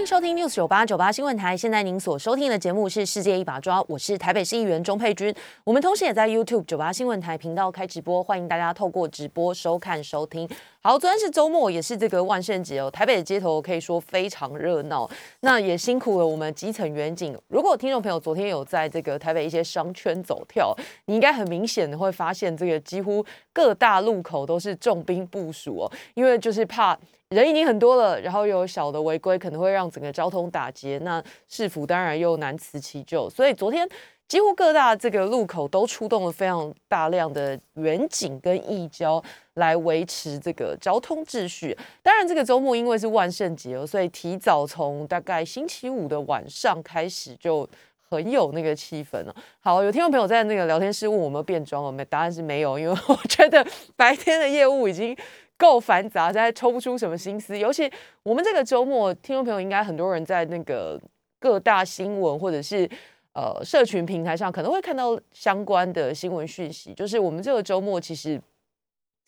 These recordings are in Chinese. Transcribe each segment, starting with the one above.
欢迎收听 News 九八九八新闻台。现在您所收听的节目是《世界一把抓》，我是台北市议员钟佩君。我们同时也在 YouTube 九八新闻台频道开直播，欢迎大家透过直播收看收听。好，昨天是周末，也是这个万圣节哦。台北的街头可以说非常热闹，那也辛苦了我们基层远景。如果听众朋友昨天有在这个台北一些商圈走跳，你应该很明显的会发现，这个几乎各大路口都是重兵部署哦，因为就是怕。人已经很多了，然后有小的违规，可能会让整个交通打结。那市府当然又难辞其咎，所以昨天几乎各大这个路口都出动了非常大量的远警跟义交来维持这个交通秩序。当然，这个周末因为是万圣节，所以提早从大概星期五的晚上开始就很有那个气氛了。好，有听众朋友在那个聊天室问我们变装了没？答案是没有，因为我觉得白天的业务已经。够繁杂，现在抽不出什么心思。尤其我们这个周末，听众朋友应该很多人在那个各大新闻或者是呃社群平台上，可能会看到相关的新闻讯息。就是我们这个周末其实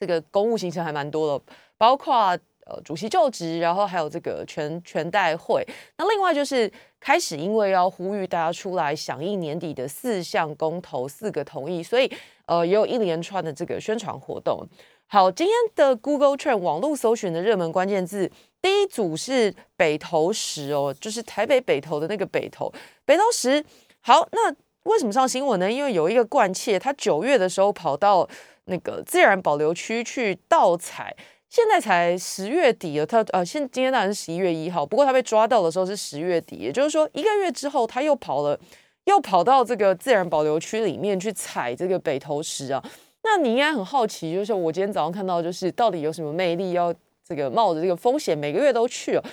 这个公务行程还蛮多的，包括呃主席就职，然后还有这个全全代会。那另外就是开始，因为要呼吁大家出来响应年底的四项公投四个同意，所以呃也有一连串的这个宣传活动。好，今天的 Google Trend 网络搜寻的热门关键字，第一组是北投石哦，就是台北北投的那个北投北投石。好，那为什么上新闻呢？因为有一个惯窃，他九月的时候跑到那个自然保留区去盗采，现在才十月底了，他呃，现今天当然是十一月一号，不过他被抓到的时候是十月底，也就是说一个月之后他又跑了，又跑到这个自然保留区里面去采这个北投石啊。那你应该很好奇，就是我今天早上看到，就是到底有什么魅力，要这个冒着这个风险每个月都去哦。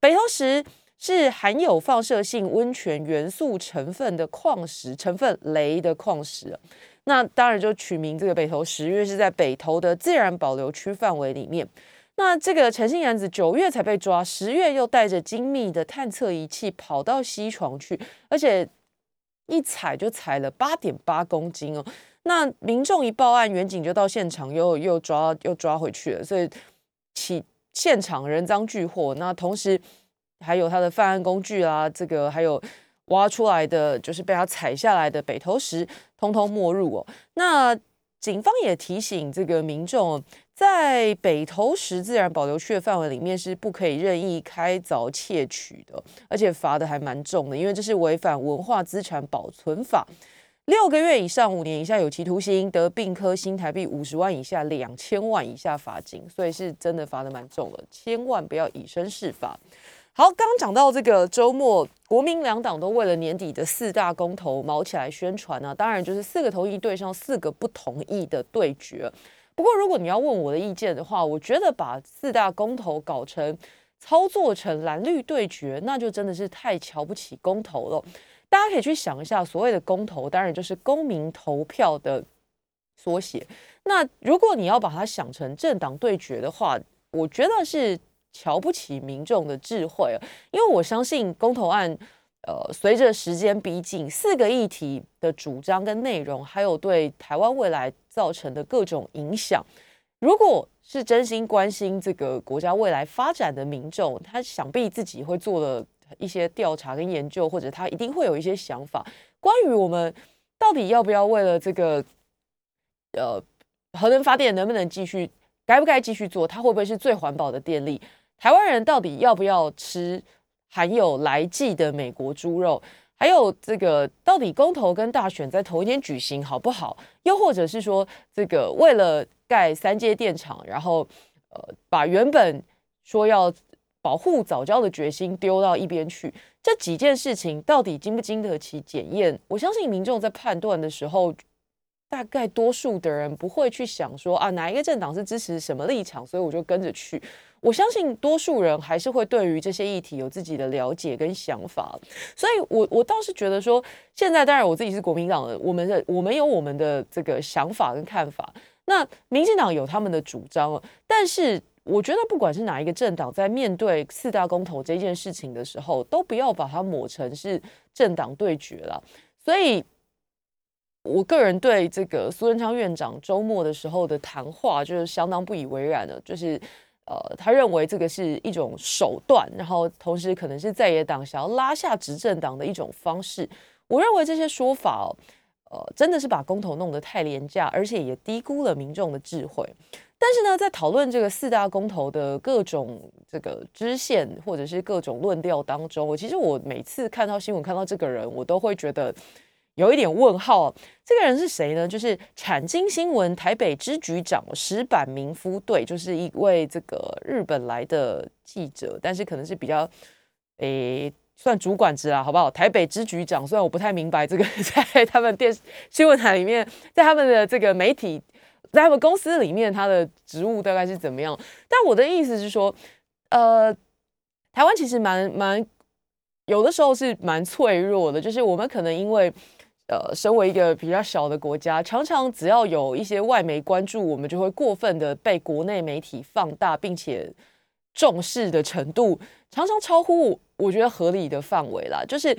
北投石是含有放射性温泉元素成分的矿石，成分镭的矿石。那当然就取名这个北投石，因为是在北投的自然保留区范围里面。那这个陈姓男子九月才被抓，十月又带着精密的探测仪器跑到西床去，而且一踩就踩了八点八公斤哦。那民众一报案，远警就到现场，又又抓又抓回去了，所以起现场人赃俱获。那同时还有他的犯案工具啊，这个还有挖出来的，就是被他踩下来的北投石，通通没入哦。那警方也提醒这个民众，在北投石自然保留区的范围里面是不可以任意开凿窃取的，而且罚的还蛮重的，因为这是违反文化资产保存法。六个月以上五年以下有期徒刑，得并科新台币五十万以下两千万以下罚金，所以是真的罚的蛮重的，千万不要以身试法。好，刚刚讲到这个周末，国民两党都为了年底的四大公投毛起来宣传呢，当然就是四个同意对上四个不同意的对决。不过如果你要问我的意见的话，我觉得把四大公投搞成操作成蓝绿对决，那就真的是太瞧不起公投了。大家可以去想一下，所谓的公投，当然就是公民投票的缩写。那如果你要把它想成政党对决的话，我觉得是瞧不起民众的智慧。因为我相信公投案，呃，随着时间逼近，四个议题的主张跟内容，还有对台湾未来造成的各种影响，如果是真心关心这个国家未来发展的民众，他想必自己会做了。一些调查跟研究，或者他一定会有一些想法，关于我们到底要不要为了这个呃核能发电能不能继续，该不该继续做，它会不会是最环保的电力？台湾人到底要不要吃含有来剂的美国猪肉？还有这个到底公投跟大选在同一天举行好不好？又或者是说，这个为了盖三阶电厂，然后呃把原本说要。保护早教的决心丢到一边去，这几件事情到底经不经得起检验？我相信民众在判断的时候，大概多数的人不会去想说啊，哪一个政党是支持什么立场，所以我就跟着去。我相信多数人还是会对于这些议题有自己的了解跟想法。所以，我我倒是觉得说，现在当然我自己是国民党的，我们的我们有我们的这个想法跟看法，那民进党有他们的主张但是。我觉得不管是哪一个政党，在面对四大公投这件事情的时候，都不要把它抹成是政党对决了。所以，我个人对这个苏贞昌院长周末的时候的谈话，就是相当不以为然的。就是呃，他认为这个是一种手段，然后同时可能是在野党想要拉下执政党的一种方式。我认为这些说法哦，呃，真的是把公投弄得太廉价，而且也低估了民众的智慧。但是呢，在讨论这个四大公投的各种这个支线或者是各种论调当中，我其实我每次看到新闻看到这个人，我都会觉得有一点问号。这个人是谁呢？就是产经新闻台北支局长石板明夫，对，就是一位这个日本来的记者，但是可能是比较诶算主管职啦，好不好？台北支局长，虽然我不太明白这个 在他们电视新闻台里面，在他们的这个媒体。在他们公司里面，他的职务大概是怎么样？但我的意思是说，呃，台湾其实蛮蛮有的时候是蛮脆弱的，就是我们可能因为呃，身为一个比较小的国家，常常只要有一些外媒关注，我们就会过分的被国内媒体放大，并且重视的程度常常超乎我觉得合理的范围啦，就是。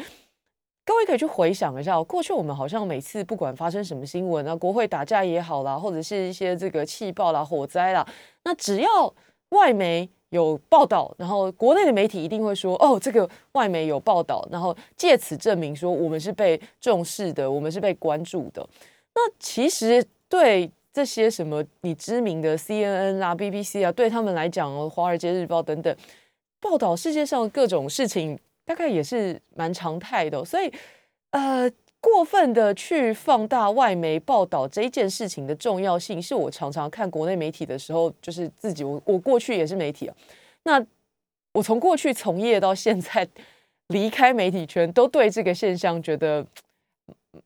各位可以去回想一下，过去我们好像每次不管发生什么新闻啊，国会打架也好啦，或者是一些这个气爆啦、火灾啦，那只要外媒有报道，然后国内的媒体一定会说，哦，这个外媒有报道，然后借此证明说我们是被重视的，我们是被关注的。那其实对这些什么你知名的 CNN 啊、BBC 啊，对他们来讲哦，《华尔街日报》等等报道世界上各种事情。大概也是蛮常态的，所以呃，过分的去放大外媒报道这一件事情的重要性，是我常常看国内媒体的时候，就是自己我我过去也是媒体啊，那我从过去从业到现在离开媒体圈，都对这个现象觉得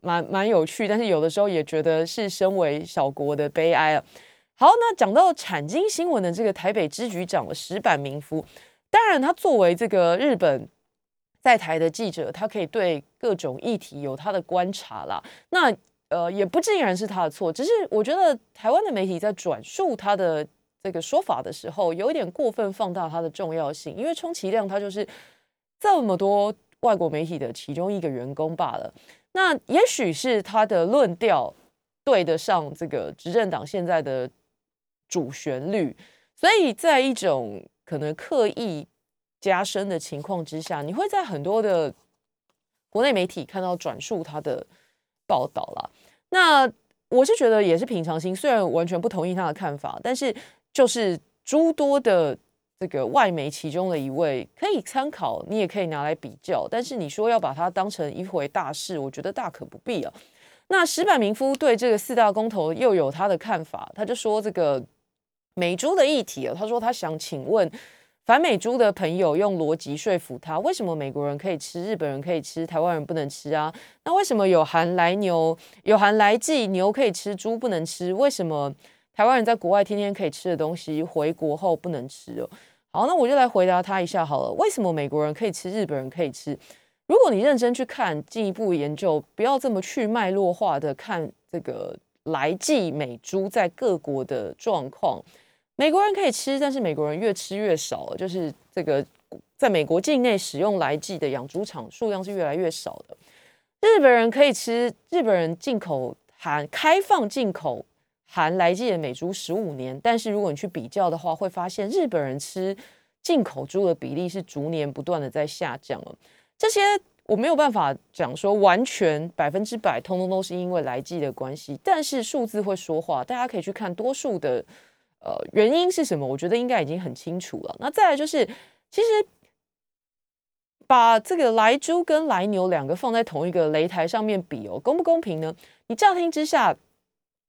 蛮蛮有趣，但是有的时候也觉得是身为小国的悲哀啊。好，那讲到产经新闻的这个台北支局长石板明夫，当然他作为这个日本。在台的记者，他可以对各种议题有他的观察啦。那呃，也不尽然是他的错，只是我觉得台湾的媒体在转述他的这个说法的时候，有一点过分放大他的重要性。因为充其量他就是这么多外国媒体的其中一个员工罢了。那也许是他的论调对得上这个执政党现在的主旋律，所以在一种可能刻意。加深的情况之下，你会在很多的国内媒体看到转述他的报道了。那我是觉得也是平常心，虽然完全不同意他的看法，但是就是诸多的这个外媒其中的一位可以参考，你也可以拿来比较。但是你说要把它当成一回大事，我觉得大可不必啊。那石板明夫对这个四大公投又有他的看法，他就说这个美珠的议题啊，他说他想请问。反美猪的朋友用逻辑说服他：为什么美国人可以吃，日本人可以吃，台湾人不能吃啊？那为什么有含来牛、有含来剂牛可以吃，猪不能吃？为什么台湾人在国外天天可以吃的东西，回国后不能吃哦？好，那我就来回答他一下好了。为什么美国人可以吃，日本人可以吃？如果你认真去看，进一步研究，不要这么去脉络化的看这个来剂美猪在各国的状况。美国人可以吃，但是美国人越吃越少，就是这个在美国境内使用来剂的养猪场数量是越来越少的。日本人可以吃，日本人进口含开放进口含来剂的美猪十五年，但是如果你去比较的话，会发现日本人吃进口猪的比例是逐年不断的在下降了。这些我没有办法讲说完全百分之百，通通都是因为来剂的关系，但是数字会说话，大家可以去看多数的。呃，原因是什么？我觉得应该已经很清楚了。那再来就是，其实把这个来猪跟来牛两个放在同一个擂台上面比哦，公不公平呢？你乍听之下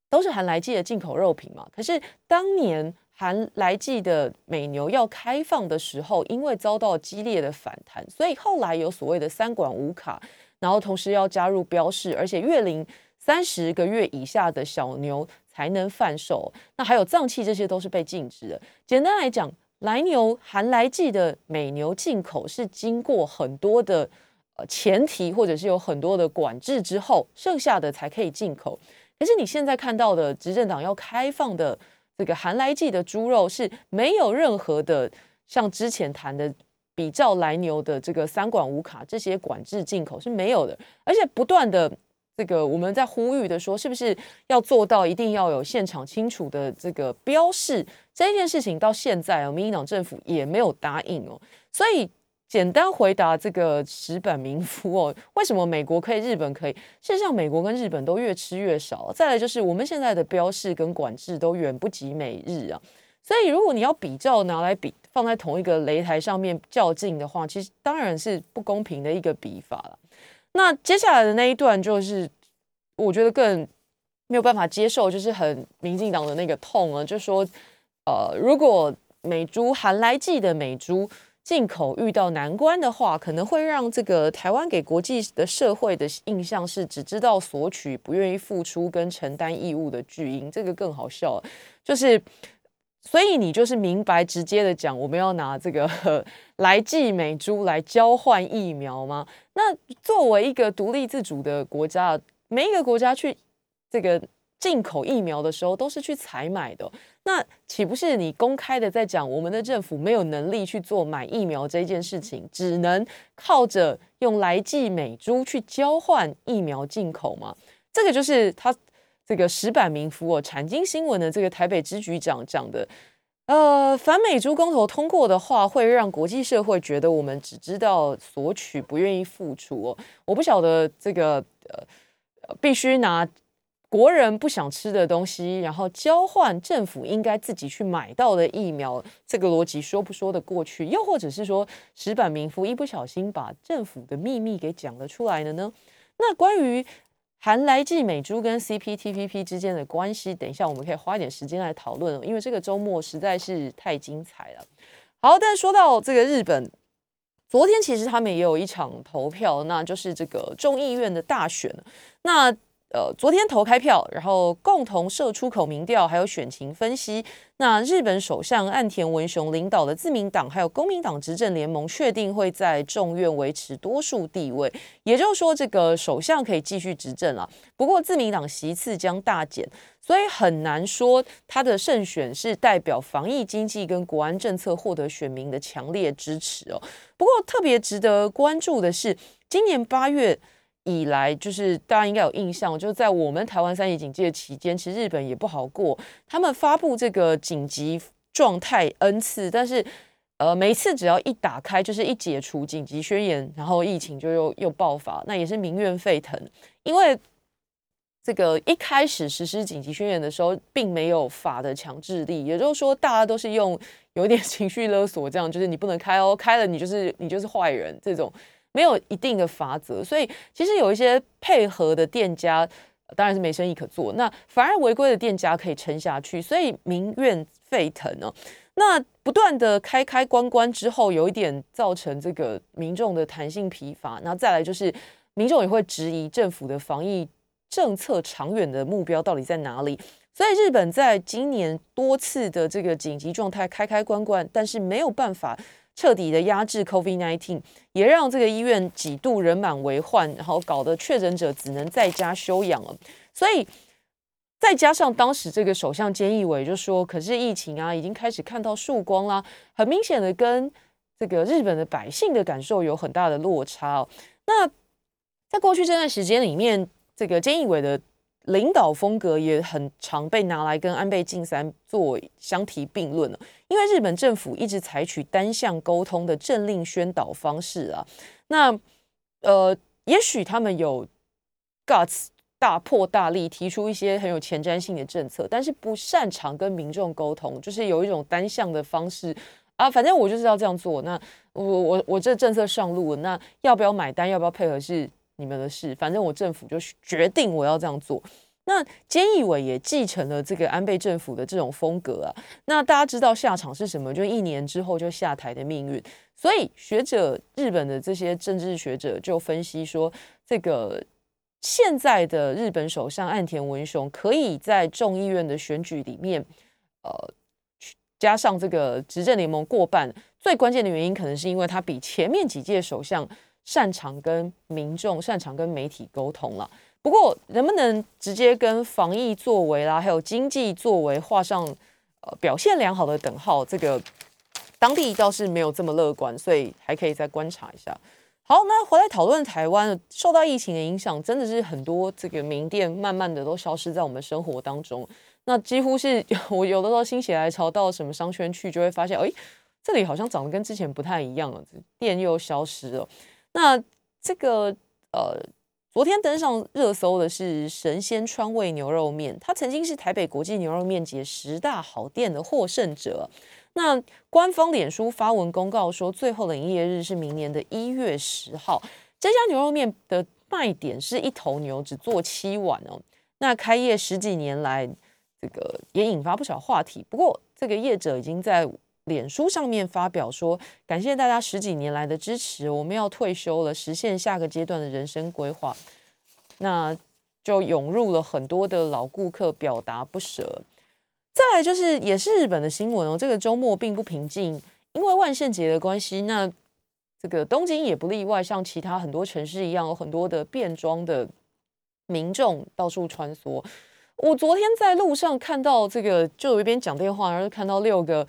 都是含来剂的进口肉品嘛。可是当年含来剂的美牛要开放的时候，因为遭到激烈的反弹，所以后来有所谓的三管五卡，然后同时要加入标示，而且月龄三十个月以下的小牛。才能贩售，那还有脏器，这些都是被禁止的。简单来讲，来牛含来剂的美牛进口是经过很多的呃前提，或者是有很多的管制之后，剩下的才可以进口。可是你现在看到的执政党要开放的这个含来剂的猪肉是没有任何的像之前谈的比照来牛的这个三管五卡这些管制进口是没有的，而且不断的。这个我们在呼吁的说，是不是要做到一定要有现场清楚的这个标示？这件事情到现在哦，民进党政府也没有答应哦。所以简单回答这个石本民夫哦，为什么美国可以，日本可以？事实上，美国跟日本都越吃越少。再来就是我们现在的标示跟管制都远不及美日啊。所以如果你要比较拿来比，放在同一个擂台上面较劲的话，其实当然是不公平的一个比法了。那接下来的那一段就是，我觉得更没有办法接受，就是很民进党的那个痛啊，就说，呃，如果美猪含来剂的美猪进口遇到难关的话，可能会让这个台湾给国际的社会的印象是只知道索取，不愿意付出跟承担义务的巨婴，这个更好笑，就是。所以你就是明白直接的讲，我们要拿这个 来剂美猪来交换疫苗吗？那作为一个独立自主的国家，每一个国家去这个进口疫苗的时候，都是去采买的。那岂不是你公开的在讲，我们的政府没有能力去做买疫苗这件事情，只能靠着用来剂美猪去交换疫苗进口吗？这个就是他。这个石板民夫哦，产经新闻的这个台北支局长讲的，呃，反美猪公投通过的话，会让国际社会觉得我们只知道索取，不愿意付出哦。我不晓得这个呃，必须拿国人不想吃的东西，然后交换政府应该自己去买到的疫苗，这个逻辑说不说得过去？又或者是说，石板民夫一不小心把政府的秘密给讲了出来了呢？那关于。含来剂美珠跟 CPTPP 之间的关系，等一下我们可以花一点时间来讨论，因为这个周末实在是太精彩了。好，但说到这个日本，昨天其实他们也有一场投票，那就是这个众议院的大选。那呃，昨天投开票，然后共同设出口民调，还有选情分析。那日本首相岸田文雄领导的自民党还有公民党执政联盟，确定会在众院维持多数地位，也就是说，这个首相可以继续执政了。不过，自民党席次将大减，所以很难说他的胜选是代表防疫经济跟国安政策获得选民的强烈支持哦。不过，特别值得关注的是，今年八月。以来，就是大家应该有印象，就是在我们台湾三级警戒期间，其实日本也不好过。他们发布这个紧急状态 N 次，但是呃，每次只要一打开，就是一解除紧急宣言，然后疫情就又又爆发，那也是民怨沸腾。因为这个一开始实施紧急宣言的时候，并没有法的强制力，也就是说，大家都是用有点 情绪勒索，这样就是你不能开哦，开了你就是你就是坏人这种。没有一定的法则，所以其实有一些配合的店家当然是没生意可做，那反而违规的店家可以撑下去，所以民怨沸腾哦。那不断的开开关关之后，有一点造成这个民众的弹性疲乏，那再来就是民众也会质疑政府的防疫政策长远的目标到底在哪里。所以日本在今年多次的这个紧急状态开开关关，但是没有办法。彻底的压制 COVID-19，也让这个医院几度人满为患，然后搞得确诊者只能在家休养了。所以再加上当时这个首相菅义伟就说：“可是疫情啊，已经开始看到曙光啦。”很明显的跟这个日本的百姓的感受有很大的落差哦。那在过去这段时间里面，这个菅义伟的。领导风格也很常被拿来跟安倍晋三做相提并论了，因为日本政府一直采取单向沟通的政令宣导方式啊。那呃，也许他们有 guts 大破大立提出一些很有前瞻性的政策，但是不擅长跟民众沟通，就是有一种单向的方式啊。反正我就是要这样做，那我我我这政策上路了，那要不要买单，要不要配合是？你们的事，反正我政府就决定我要这样做。那菅义伟也继承了这个安倍政府的这种风格啊。那大家知道下场是什么？就一年之后就下台的命运。所以学者，日本的这些政治学者就分析说，这个现在的日本首相岸田文雄可以在众议院的选举里面，呃，加上这个执政联盟过半，最关键的原因可能是因为他比前面几届首相。擅长跟民众、擅长跟媒体沟通了。不过，能不能直接跟防疫作为啦，还有经济作为画上呃表现良好的等号，这个当地倒是没有这么乐观，所以还可以再观察一下。好，那回来讨论台湾受到疫情的影响，真的是很多这个名店慢慢的都消失在我们生活当中。那几乎是我有的时候心血来潮到什么商圈去，就会发现，哎，这里好像长得跟之前不太一样了，店又消失了。那这个呃，昨天登上热搜的是神仙川味牛肉面，它曾经是台北国际牛肉面节十大好店的获胜者。那官方脸书发文公告说，最后的营业日是明年的一月十号。这家牛肉面的卖点是一头牛只做七碗哦。那开业十几年来，这个也引发不少话题。不过，这个业者已经在脸书上面发表说，感谢大家十几年来的支持，我们要退休了，实现下个阶段的人生规划。那就涌入了很多的老顾客表达不舍。再来就是，也是日本的新闻哦。这个周末并不平静，因为万圣节的关系，那这个东京也不例外，像其他很多城市一样，有很多的变装的民众到处穿梭。我昨天在路上看到这个，就有一边讲电话，然后看到六个。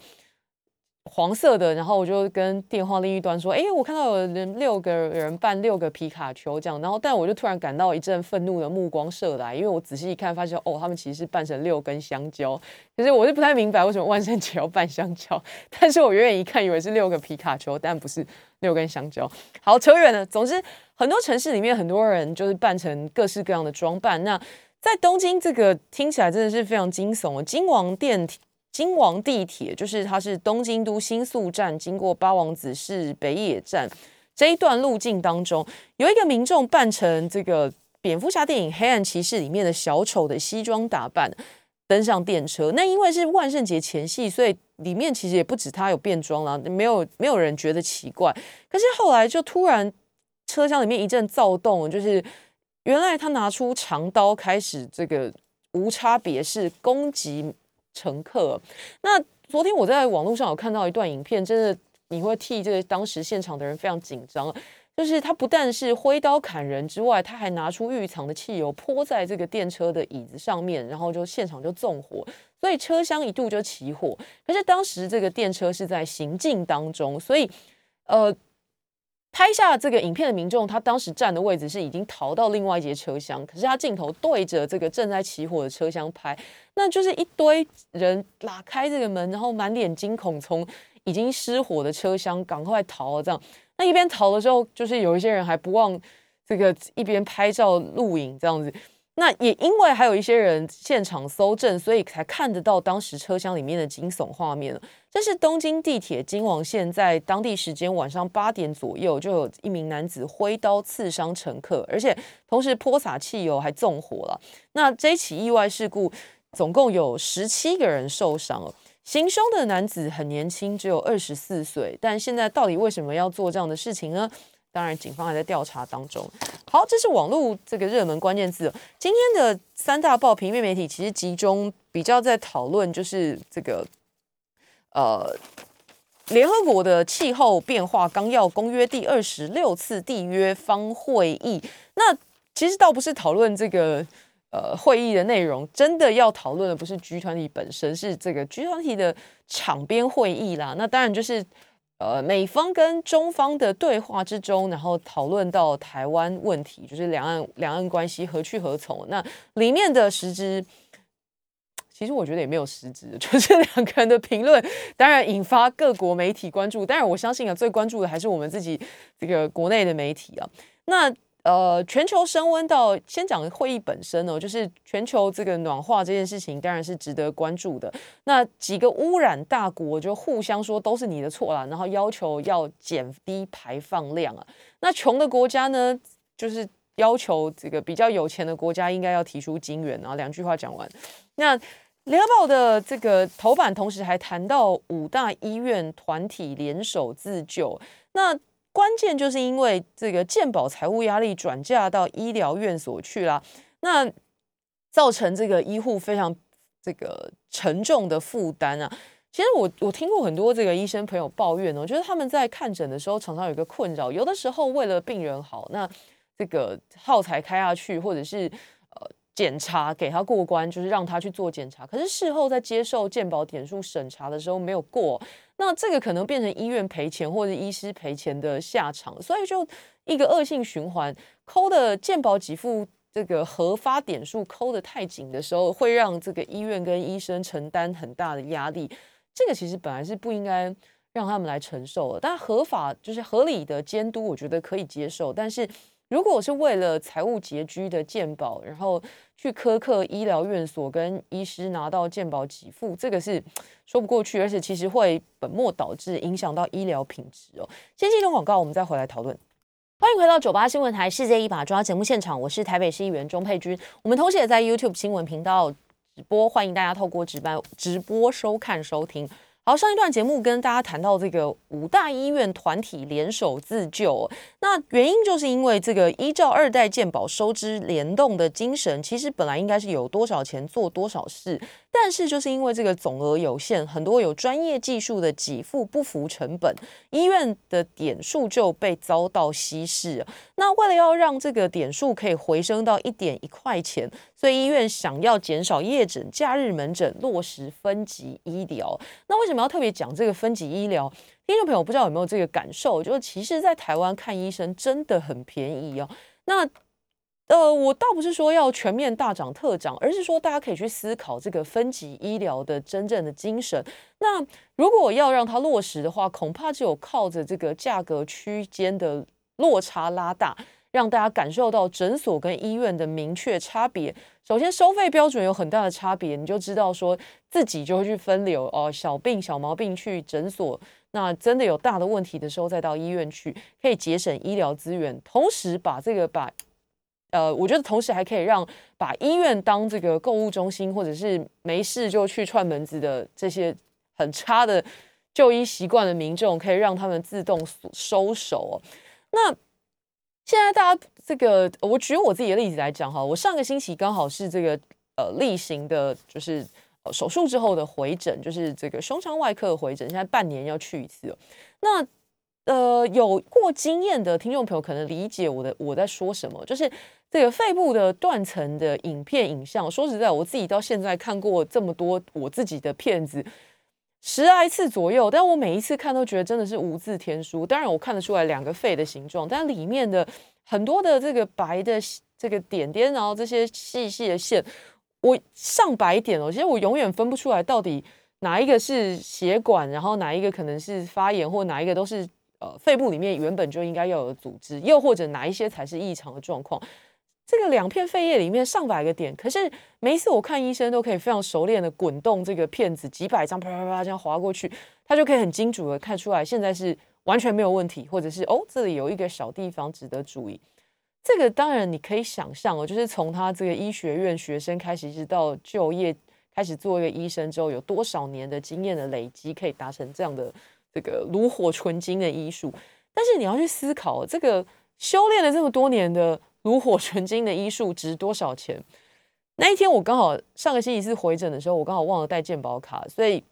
黄色的，然后我就跟电话另一端说：“哎，我看到有人六个人扮六个皮卡丘这样。”然后，但我就突然感到一阵愤怒的目光射来，因为我仔细一看，发现哦，他们其实是扮成六根香蕉。其实我是不太明白为什么万圣节要扮香蕉，但是我远远一看，以为是六个皮卡丘，但不是六根香蕉。好，扯远了。总之，很多城市里面很多人就是扮成各式各样的装扮。那在东京，这个听起来真的是非常惊悚。金王电梯。金王地铁就是它是东京都新宿站经过八王子市北野站这一段路径当中，有一个民众扮成这个蝙蝠侠电影《黑暗骑士》里面的小丑的西装打扮登上电车。那因为是万圣节前夕，所以里面其实也不止他有变装啦，没有没有人觉得奇怪。可是后来就突然车厢里面一阵躁动，就是原来他拿出长刀开始这个无差别式攻击。乘客，那昨天我在网络上有看到一段影片，真的你会替这个当时现场的人非常紧张。就是他不但是挥刀砍人之外，他还拿出预藏的汽油泼在这个电车的椅子上面，然后就现场就纵火，所以车厢一度就起火。可是当时这个电车是在行进当中，所以呃。拍下这个影片的民众，他当时站的位置是已经逃到另外一节车厢，可是他镜头对着这个正在起火的车厢拍，那就是一堆人拉开这个门，然后满脸惊恐，从已经失火的车厢赶快逃了。这样，那一边逃的时候，就是有一些人还不忘这个一边拍照录影这样子。那也因为还有一些人现场搜证，所以才看得到当时车厢里面的惊悚画面这是东京地铁金王线在当地时间晚上八点左右，就有一名男子挥刀刺伤乘客，而且同时泼洒汽油还纵火了。那这起意外事故总共有十七个人受伤了。行凶的男子很年轻，只有二十四岁，但现在到底为什么要做这样的事情呢？当然，警方还在调查当中。好，这是网络这个热门关键字。今天的三大报平面媒体其实集中比较在讨论，就是这个呃，联合国的气候变化纲要公约第二十六次缔约方会议。那其实倒不是讨论这个呃会议的内容，真的要讨论的不是 G 团体本身，是这个 G 团体的场边会议啦。那当然就是。呃，美方跟中方的对话之中，然后讨论到台湾问题，就是两岸两岸关系何去何从。那里面的实质，其实我觉得也没有实质，就是两个人的评论，当然引发各国媒体关注。当然，我相信啊，最关注的还是我们自己这个国内的媒体啊。那。呃，全球升温到先讲会议本身哦，就是全球这个暖化这件事情，当然是值得关注的。那几个污染大国就互相说都是你的错啦，然后要求要减低排放量啊。那穷的国家呢，就是要求这个比较有钱的国家应该要提出金援啊。两句话讲完，那联合报的这个头版同时还谈到五大医院团体联手自救，那。关键就是因为这个健保财务压力转嫁到医疗院所去了，那造成这个医护非常这个沉重的负担啊。其实我我听过很多这个医生朋友抱怨哦，觉得他们在看诊的时候常常有一个困扰，有的时候为了病人好，那这个耗材开下去，或者是呃检查给他过关，就是让他去做检查。可是事后在接受健保点数审查的时候没有过，那这个可能变成医院赔钱或者医师赔钱的下场，所以就一个恶性循环。抠的健保给付这个核发点数抠的太紧的时候，会让这个医院跟医生承担很大的压力。这个其实本来是不应该让他们来承受的，但合法就是合理的监督，我觉得可以接受，但是。如果我是为了财务拮据的健保，然后去苛刻医疗院所跟医师拿到健保给付，这个是说不过去，而且其实会本末倒置，影响到医疗品质哦。先进入广告，我们再回来讨论。欢迎回到九八新闻台世界一把抓节目现场，我是台北市议员钟佩君。我们同时也在 YouTube 新闻频道直播，欢迎大家透过直播直播收看收听。好，上一段节目跟大家谈到这个五大医院团体联手自救，那原因就是因为这个依照二代健保收支联动的精神，其实本来应该是有多少钱做多少事。但是就是因为这个总额有限，很多有专业技术的给付不符成本，医院的点数就被遭到稀释。那为了要让这个点数可以回升到一点一块钱，所以医院想要减少夜诊、假日门诊，落实分级医疗。那为什么要特别讲这个分级医疗？听众朋友不知道有没有这个感受？就是其实，在台湾看医生真的很便宜哦。那呃，我倒不是说要全面大涨特涨，而是说大家可以去思考这个分级医疗的真正的精神。那如果要让它落实的话，恐怕只有靠着这个价格区间的落差拉大，让大家感受到诊所跟医院的明确差别。首先，收费标准有很大的差别，你就知道说自己就会去分流哦，小病小毛病去诊所，那真的有大的问题的时候再到医院去，可以节省医疗资源，同时把这个把。呃，我觉得同时还可以让把医院当这个购物中心，或者是没事就去串门子的这些很差的就医习惯的民众，可以让他们自动收手。哦那现在大家这个，我举我自己的例子来讲哈，我上个星期刚好是这个呃例行的，就是手术之后的回诊，就是这个胸腔外科的回诊，现在半年要去一次。那呃，有过经验的听众朋友可能理解我的我在说什么，就是这个肺部的断层的影片影像。说实在，我自己到现在看过这么多我自己的片子十来次左右，但我每一次看都觉得真的是无字天书。当然，我看得出来两个肺的形状，但里面的很多的这个白的这个点点，然后这些细细的线，我上百点哦，其实我永远分不出来到底哪一个是血管，然后哪一个可能是发炎，或哪一个都是。呃，肺部里面原本就应该要有组织，又或者哪一些才是异常的状况？这个两片肺叶里面上百个点，可是每一次我看医生都可以非常熟练的滚动这个片子，几百张啪啪啪这样划过去，他就可以很精准的看出来现在是完全没有问题，或者是哦这里有一个小地方值得注意。这个当然你可以想象哦，就是从他这个医学院学生开始，一直到就业开始做一个医生之后，有多少年的经验的累积，可以达成这样的。这个炉火纯青的医术，但是你要去思考，这个修炼了这么多年的炉火纯青的医术值多少钱？那一天我刚好上个星期四回诊的时候，我刚好忘了带健保卡，所以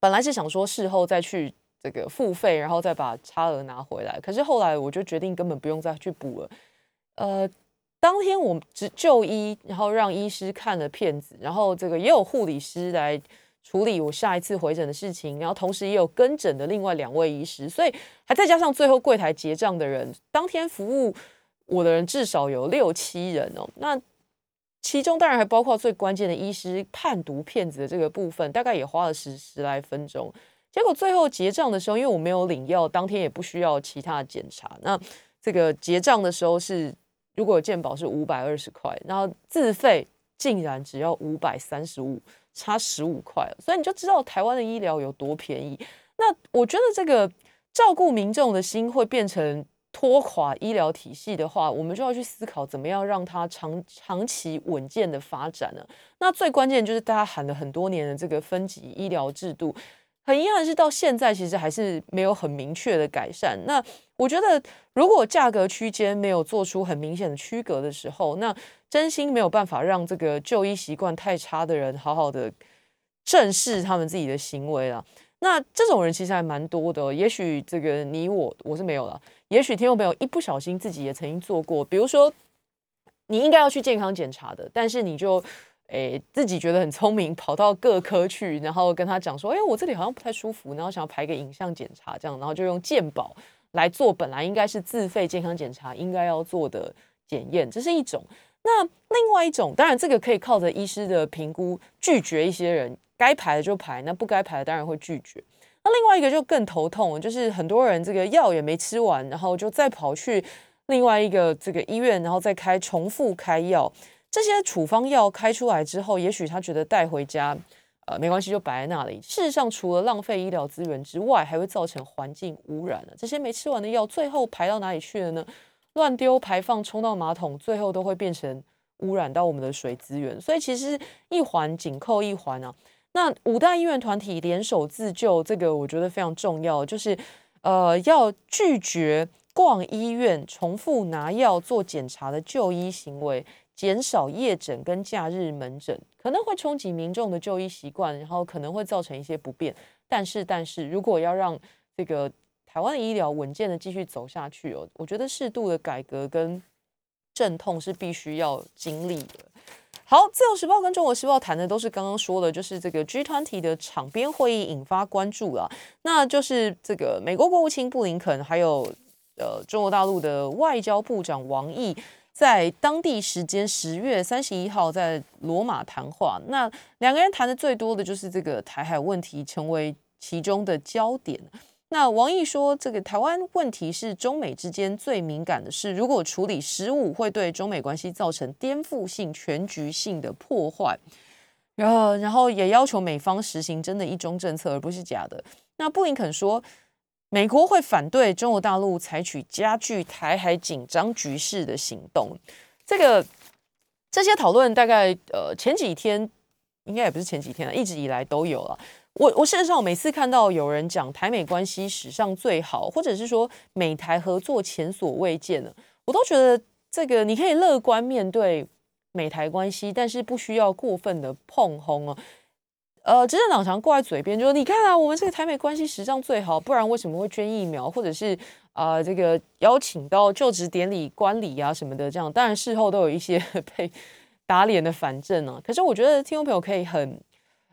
本来是想说事后再去这个付费，然后再把差额拿回来。可是后来我就决定根本不用再去补了。呃，当天我只就医，然后让医师看了片子，然后这个也有护理师来。处理我下一次回诊的事情，然后同时也有跟诊的另外两位医师，所以还再加上最后柜台结账的人，当天服务我的人至少有六七人哦。那其中当然还包括最关键的医师判读片子的这个部分，大概也花了十十来分钟。结果最后结账的时候，因为我没有领药，当天也不需要其他的检查。那这个结账的时候是，如果健保是五百二十块，然后自费竟然只要五百三十五。差十五块，所以你就知道台湾的医疗有多便宜。那我觉得这个照顾民众的心会变成拖垮医疗体系的话，我们就要去思考怎么样让它长长期稳健的发展呢？那最关键就是大家喊了很多年的这个分级医疗制度。很遗憾是，到现在其实还是没有很明确的改善。那我觉得，如果价格区间没有做出很明显的区隔的时候，那真心没有办法让这个就医习惯太差的人好好的正视他们自己的行为了。那这种人其实还蛮多的。也许这个你我我是没有了。也许听众朋友一不小心自己也曾经做过，比如说你应该要去健康检查的，但是你就诶自己觉得很聪明，跑到各科去，然后跟他讲说，哎，我这里好像不太舒服，然后想要排个影像检查，这样，然后就用健保来做本来应该是自费健康检查应该要做的检验，这是一种。那另外一种，当然这个可以靠着医师的评估拒绝一些人，该排的就排，那不该排的当然会拒绝。那另外一个就更头痛，就是很多人这个药也没吃完，然后就再跑去另外一个这个医院，然后再开重复开药。这些处方药开出来之后，也许他觉得带回家，呃，没关系，就摆在那里。事实上，除了浪费医疗资源之外，还会造成环境污染了。这些没吃完的药，最后排到哪里去了呢？乱丢、排放、冲到马桶，最后都会变成污染到我们的水资源。所以，其实一环紧扣一环啊。那五大医院团体联手自救，这个我觉得非常重要，就是呃要拒绝逛医院、重复拿药做检查的就医行为，减少夜诊跟假日门诊，可能会冲击民众的就医习惯，然后可能会造成一些不便。但是，但是如果要让这个台湾的医疗稳健的继续走下去哦，我觉得适度的改革跟阵痛是必须要经历的。好，《自由时报》跟《中国时报》谈的都是刚刚说的，就是这个 G20 的场边会议引发关注了。那就是这个美国国务卿布林肯，还有呃中国大陆的外交部长王毅，在当地时间十月三十一号在罗马谈话。那两个人谈的最多的就是这个台海问题，成为其中的焦点。那王毅说，这个台湾问题是中美之间最敏感的事，如果处理失误，会对中美关系造成颠覆性、全局性的破坏。然后，然后也要求美方实行真的一中政策，而不是假的。那布林肯说，美国会反对中国大陆采取加剧台海紧张局势的行动。这个这些讨论大概呃前几天，应该也不是前几天了，一直以来都有了。我我事实上，我每次看到有人讲台美关系史上最好，或者是说美台合作前所未见的，我都觉得这个你可以乐观面对美台关系，但是不需要过分的碰轰哦。呃，执政党常挂在嘴边，就说你看啊，我们这个台美关系史上最好，不然为什么会捐疫苗，或者是啊这个邀请到就职典礼观礼啊什么的，这样当然事后都有一些 被打脸的反正啊。可是我觉得听众朋友可以很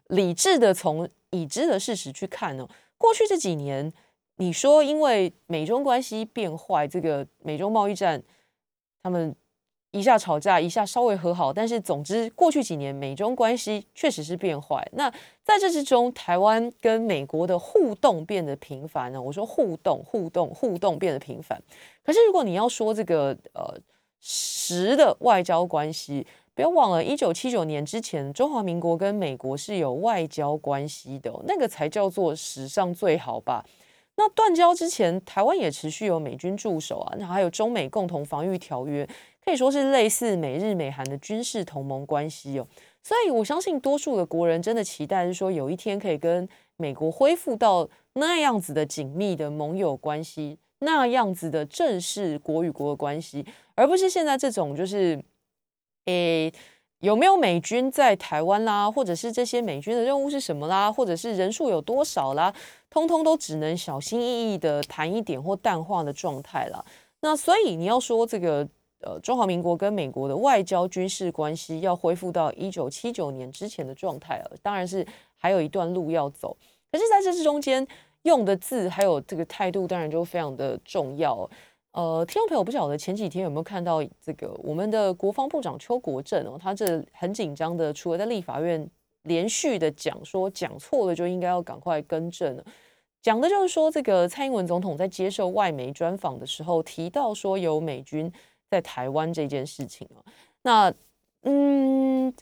理智的从。已知的事实去看呢，过去这几年，你说因为美中关系变坏，这个美中贸易战，他们一下吵架，一下稍微和好，但是总之过去几年美中关系确实是变坏。那在这之中，台湾跟美国的互动变得频繁呢？我说互动、互动、互动变得频繁。可是如果你要说这个呃实的外交关系，不要忘了，一九七九年之前，中华民国跟美国是有外交关系的，那个才叫做史上最好吧。那断交之前，台湾也持续有美军驻守啊，那还有中美共同防御条约，可以说是类似美日美韩的军事同盟关系哦。所以我相信，多数的国人真的期待是说，有一天可以跟美国恢复到那样子的紧密的盟友关系，那样子的正式国与国的关系，而不是现在这种就是。诶，有没有美军在台湾啦？或者是这些美军的任务是什么啦？或者是人数有多少啦？通通都只能小心翼翼的谈一点或淡化的状态了。那所以你要说这个呃，中华民国跟美国的外交军事关系要恢复到一九七九年之前的状态了，当然是还有一段路要走。可是在这之中间用的字还有这个态度，当然就非常的重要。呃，听众朋友不晓得前几天有没有看到这个我们的国防部长邱国正哦，他这很紧张的，除了在立法院连续的讲说讲错了就应该要赶快更正了，讲的就是说这个蔡英文总统在接受外媒专访的时候提到说有美军在台湾这件事情啊，那嗯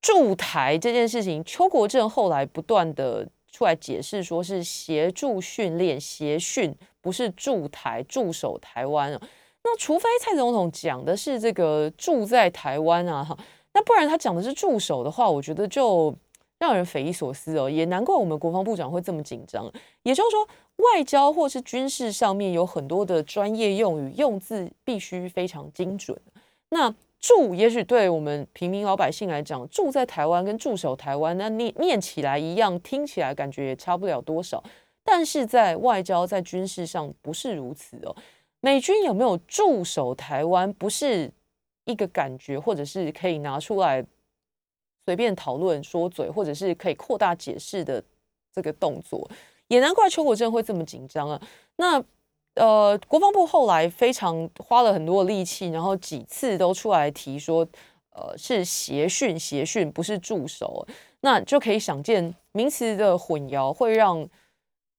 驻台这件事情，邱国正后来不断的出来解释说是协助训练协训。不是驻台驻守台湾啊，那除非蔡总统讲的是这个住在台湾啊哈，那不然他讲的是驻守的话，我觉得就让人匪夷所思哦，也难怪我们国防部长会这么紧张。也就是说，外交或是军事上面有很多的专业用语，用字必须非常精准。那驻也许对我们平民老百姓来讲，住在台湾跟驻守台湾，那念念起来一样，听起来感觉也差不了多少。但是在外交、在军事上不是如此哦。美军有没有驻守台湾，不是一个感觉，或者是可以拿出来随便讨论说嘴，或者是可以扩大解释的这个动作，也难怪邱国正会这么紧张啊。那呃，国防部后来非常花了很多力气，然后几次都出来提说，呃，是协训，协训不是驻守，那就可以想见名词的混淆会让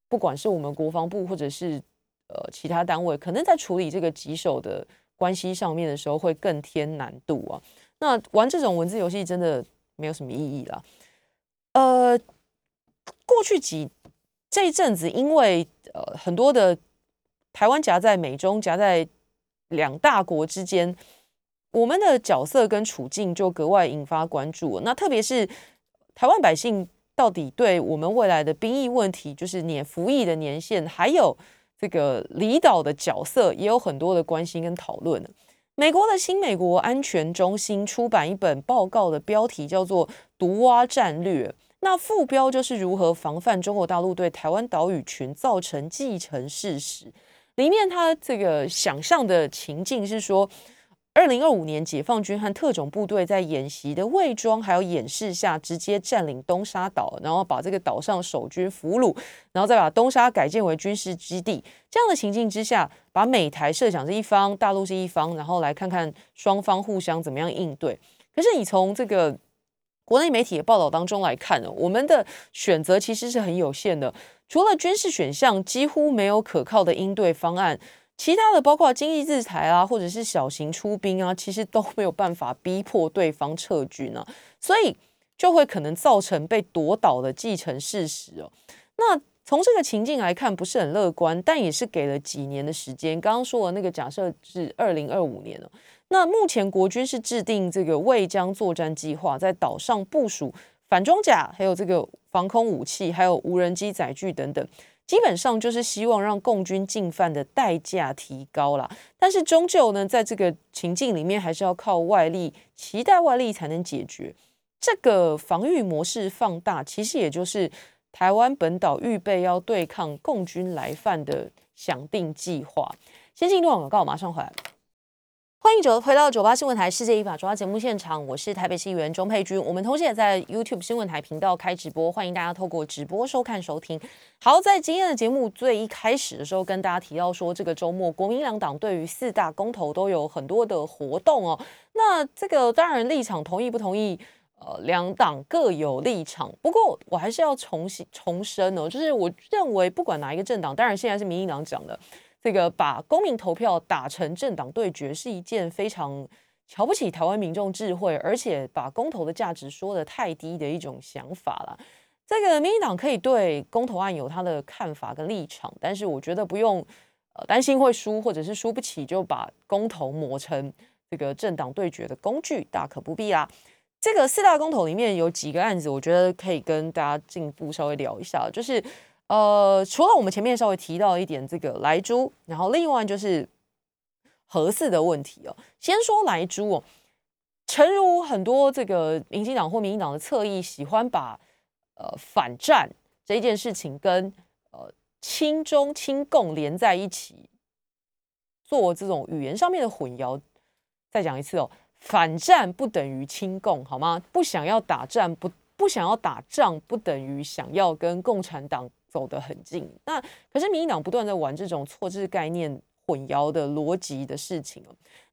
不管是我们国防部或者是呃其他单位，可能在处理这个棘手的关系上面的时候会更添难度啊。那玩这种文字游戏真的没有什么意义啦。呃，过去几这一阵子，因为呃很多的。台湾夹在美中夹在两大国之间，我们的角色跟处境就格外引发关注。那特别是台湾百姓到底对我们未来的兵役问题，就是年服役的年限，还有这个离岛的角色，也有很多的关心跟讨论。美国的新美国安全中心出版一本报告的标题叫做《毒蛙战略》，那副标就是如何防范中国大陆对台湾岛屿群造成继承事实。里面他这个想象的情境是说，二零二五年解放军和特种部队在演习的伪装还有演示下，直接占领东沙岛，然后把这个岛上守军俘虏，然后再把东沙改建为军事基地。这样的情境之下，把美台设想是一方，大陆是一方，然后来看看双方互相怎么样应对。可是你从这个国内媒体的报道当中来看呢，我们的选择其实是很有限的。除了军事选项，几乎没有可靠的应对方案。其他的包括经济制裁啊，或者是小型出兵啊，其实都没有办法逼迫对方撤军啊，所以就会可能造成被夺岛的继承事实哦。那从这个情境来看，不是很乐观，但也是给了几年的时间。刚刚说的那个假设是二零二五年了。那目前国军是制定这个未将作战计划，在岛上部署。反装甲，还有这个防空武器，还有无人机载具等等，基本上就是希望让共军进犯的代价提高了。但是终究呢，在这个情境里面，还是要靠外力，期待外力才能解决这个防御模式放大。其实也就是台湾本岛预备要对抗共军来犯的想定计划。先进一段广告，马上回来。欢迎九回到九八新闻台世界一法抓节目现场，我是台北市议员钟佩君。我们同时也在 YouTube 新闻台频道开直播，欢迎大家透过直播收看收听。好，在今天的节目最一开始的时候，跟大家提到说，这个周末国民两党对于四大公投都有很多的活动哦。那这个当然立场同意不同意，呃，两党各有立场。不过我还是要重新重申哦，就是我认为不管哪一个政党，当然现在是民进党讲的。这个把公民投票打成政党对决是一件非常瞧不起台湾民众智慧，而且把公投的价值说的太低的一种想法了。这个民进党可以对公投案有他的看法跟立场，但是我觉得不用呃担心会输或者是输不起，就把公投磨成这个政党对决的工具，大可不必啦。这个四大公投里面有几个案子，我觉得可以跟大家进一步稍微聊一下，就是。呃，除了我们前面稍微提到一点这个莱猪，然后另外就是合适的问题哦。先说莱猪哦，诚如很多这个民进党或民进党的侧翼喜欢把呃反战这件事情跟呃亲中亲共连在一起，做这种语言上面的混淆。再讲一次哦，反战不等于亲共，好吗？不想要打战，不不想要打仗，不等于想要跟共产党。走得很近，那可是民进党不断在玩这种错置概念、混淆的逻辑的事情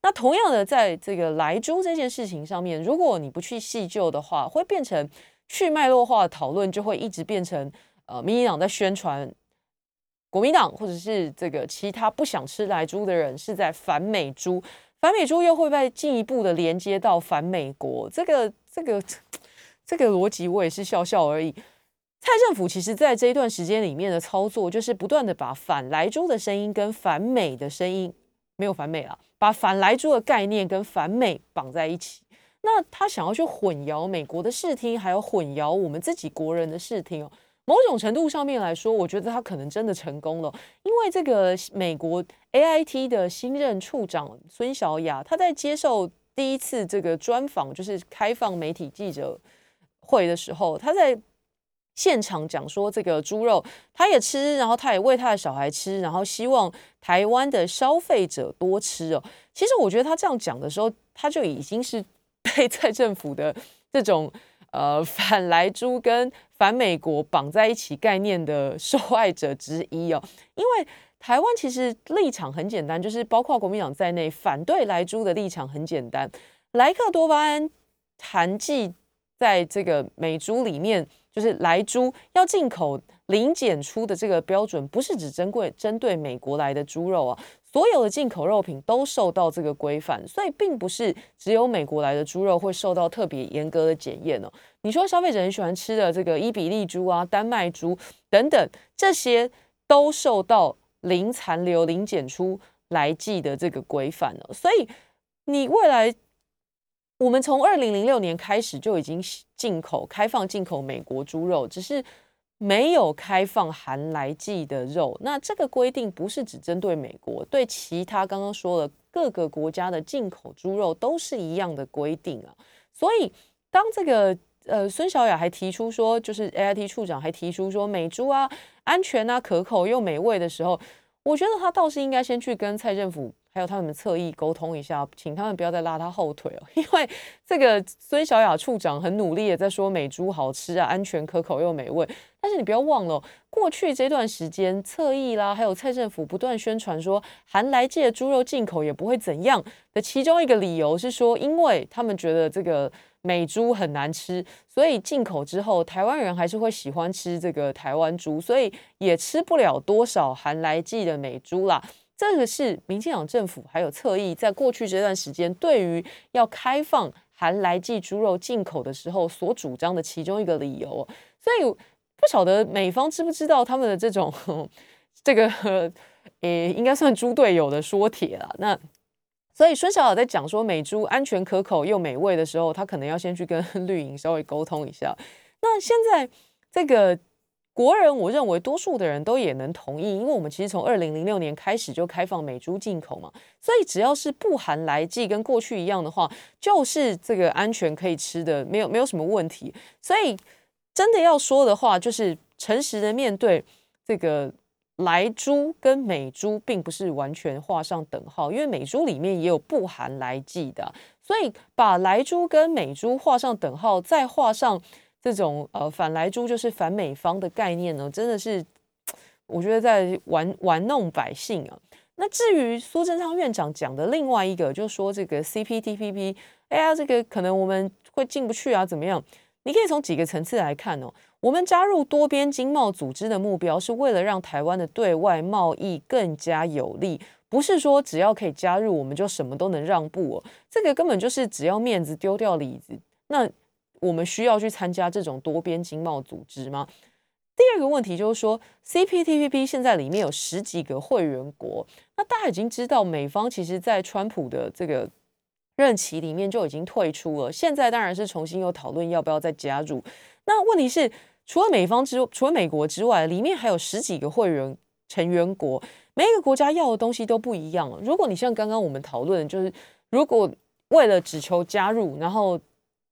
那同样的，在这个莱猪这件事情上面，如果你不去细究的话，会变成去脉络化的讨论，就会一直变成呃，民进党在宣传国民党或者是这个其他不想吃莱猪的人是在反美猪，反美猪又会被进一步的连接到反美国，这个这个这个逻辑，我也是笑笑而已。蔡政府其实在这一段时间里面的操作，就是不断的把反莱猪的声音跟反美的声音没有反美了，把反莱猪的概念跟反美绑在一起。那他想要去混淆美国的视听，还有混淆我们自己国人的视听哦。某种程度上面来说，我觉得他可能真的成功了，因为这个美国 A I T 的新任处长孙小雅，他在接受第一次这个专访，就是开放媒体记者会的时候，他在。现场讲说这个猪肉他也吃，然后他也喂他的小孩吃，然后希望台湾的消费者多吃哦。其实我觉得他这样讲的时候，他就已经是被蔡政府的这种 呃反来猪跟反美国绑在一起概念的受害者之一哦。因为台湾其实立场很简单，就是包括国民党在内反对来猪的立场很简单，莱克多巴胺含剂在这个美猪里面。就是来猪要进口零检出的这个标准，不是只针对针对美国来的猪肉啊，所有的进口肉品都受到这个规范，所以并不是只有美国来的猪肉会受到特别严格的检验哦。你说消费者很喜欢吃的这个伊比利猪啊、丹麦猪等等，这些都受到零残留、零检出来记的这个规范了，所以你未来。我们从二零零六年开始就已经进口开放进口美国猪肉，只是没有开放含来剂的肉。那这个规定不是只针对美国，对其他刚刚说了各个国家的进口猪肉都是一样的规定啊。所以当这个呃孙小雅还提出说，就是 A I T 处长还提出说美猪啊安全啊可口又美味的时候，我觉得他倒是应该先去跟蔡政府。还有他们侧翼沟通一下，请他们不要再拉他后腿哦，因为这个孙小雅处长很努力的在说美猪好吃啊，安全可口又美味。但是你不要忘了，过去这段时间侧翼啦，还有蔡政府不断宣传说含来剂的猪肉进口也不会怎样的，其中一个理由是说，因为他们觉得这个美猪很难吃，所以进口之后台湾人还是会喜欢吃这个台湾猪，所以也吃不了多少含来剂的美猪啦。这个是民进党政府还有侧翼在过去这段时间对于要开放含来剂猪肉进口的时候所主张的其中一个理由，所以不晓得美方知不知道他们的这种 这个 诶，应该算猪队友的说帖了。那所以孙小小在讲说美猪安全可口又美味的时候，他可能要先去跟 绿营稍微沟通一下。那现在这个。国人，我认为多数的人都也能同意，因为我们其实从二零零六年开始就开放美猪进口嘛，所以只要是不含来剂，跟过去一样的话，就是这个安全可以吃的，没有没有什么问题。所以真的要说的话，就是诚实的面对这个来猪跟美猪，并不是完全画上等号，因为美猪里面也有不含来剂的，所以把来猪跟美猪画上等号，再画上。这种呃反来猪就是反美方的概念呢，真的是我觉得在玩玩弄百姓啊。那至于苏贞昌院长讲的另外一个，就说这个 CPTPP，哎呀，这个可能我们会进不去啊，怎么样？你可以从几个层次来看哦。我们加入多边经贸组织的目标，是为了让台湾的对外贸易更加有利，不是说只要可以加入，我们就什么都能让步哦。这个根本就是只要面子丢掉里子，那。我们需要去参加这种多边经贸组织吗？第二个问题就是说，CPTPP 现在里面有十几个会员国，那大家已经知道，美方其实在川普的这个任期里面就已经退出了，现在当然是重新又讨论要不要再加入。那问题是，除了美方之除了美国之外，里面还有十几个会员成员国，每一个国家要的东西都不一样。如果你像刚刚我们讨论，就是如果为了只求加入，然后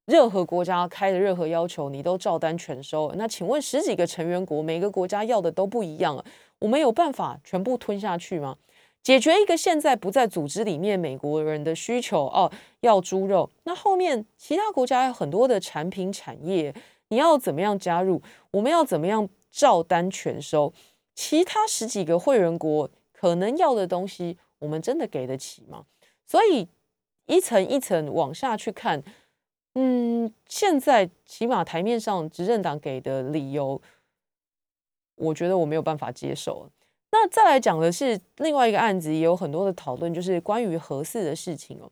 任何国家开的任何要求，你都照单全收。那请问十几个成员国，每个国家要的都不一样，我们有办法全部吞下去吗？解决一个现在不在组织里面美国人的需求哦，要猪肉。那后面其他国家有很多的产品产业，你要怎么样加入？我们要怎么样照单全收？其他十几个会员国可能要的东西，我们真的给得起吗？所以一层一层往下去看。嗯，现在起码台面上执政党给的理由，我觉得我没有办法接受。那再来讲的是另外一个案子，也有很多的讨论，就是关于核四的事情哦。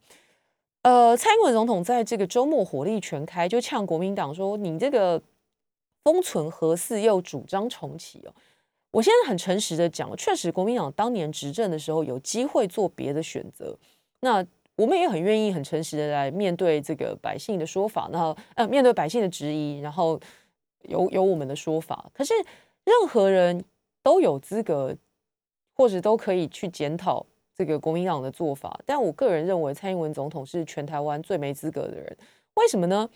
呃，蔡英文总统在这个周末火力全开，就呛国民党说：“你这个封存核四又主张重启哦。”我现在很诚实的讲，确实国民党当年执政的时候有机会做别的选择。那我们也很愿意、很诚实的来面对这个百姓的说法，然后呃，面对百姓的质疑，然后有有我们的说法。可是任何人都有资格，或者都可以去检讨这个国民党的做法。但我个人认为，蔡英文总统是全台湾最没资格的人。为什么呢？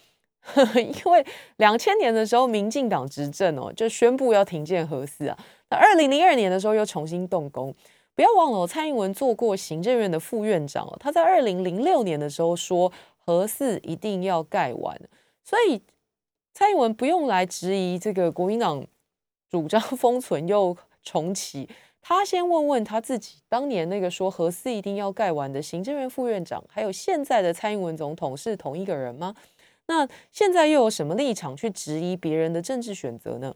因为两千年的时候，民进党执政哦，就宣布要停建核四啊。那二零零二年的时候又重新动工。不要忘了，蔡英文做过行政院的副院长哦。他在二零零六年的时候说，核四一定要盖完。所以蔡英文不用来质疑这个国民党主张封存又重启。他先问问他自己，当年那个说核四一定要盖完的行政院副院长，还有现在的蔡英文总统是同一个人吗？那现在又有什么立场去质疑别人的政治选择呢？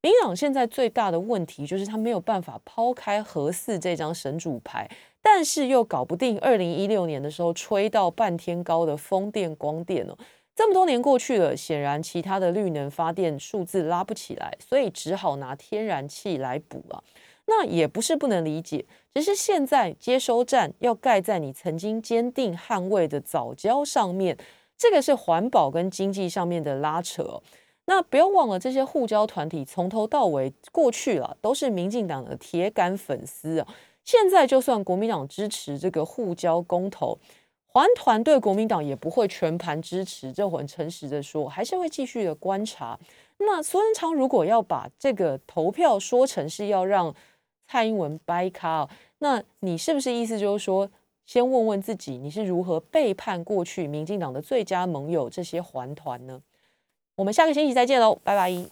民党现在最大的问题就是他没有办法抛开核四这张神主牌，但是又搞不定二零一六年的时候吹到半天高的风电、光电哦。这么多年过去了，显然其他的绿能发电数字拉不起来，所以只好拿天然气来补了。那也不是不能理解，只是现在接收站要盖在你曾经坚定捍卫的早教上面，这个是环保跟经济上面的拉扯。那不要忘了，这些护交团体从头到尾过去了都是民进党的铁杆粉丝啊。现在就算国民党支持这个护交公投，环团对国民党也不会全盘支持。这很诚实的说，还是会继续的观察。那苏文昌如果要把这个投票说成是要让蔡英文掰卡，那你是不是意思就是说，先问问自己，你是如何背叛过去民进党的最佳盟友这些环团呢？我们下个星期再见喽，拜拜。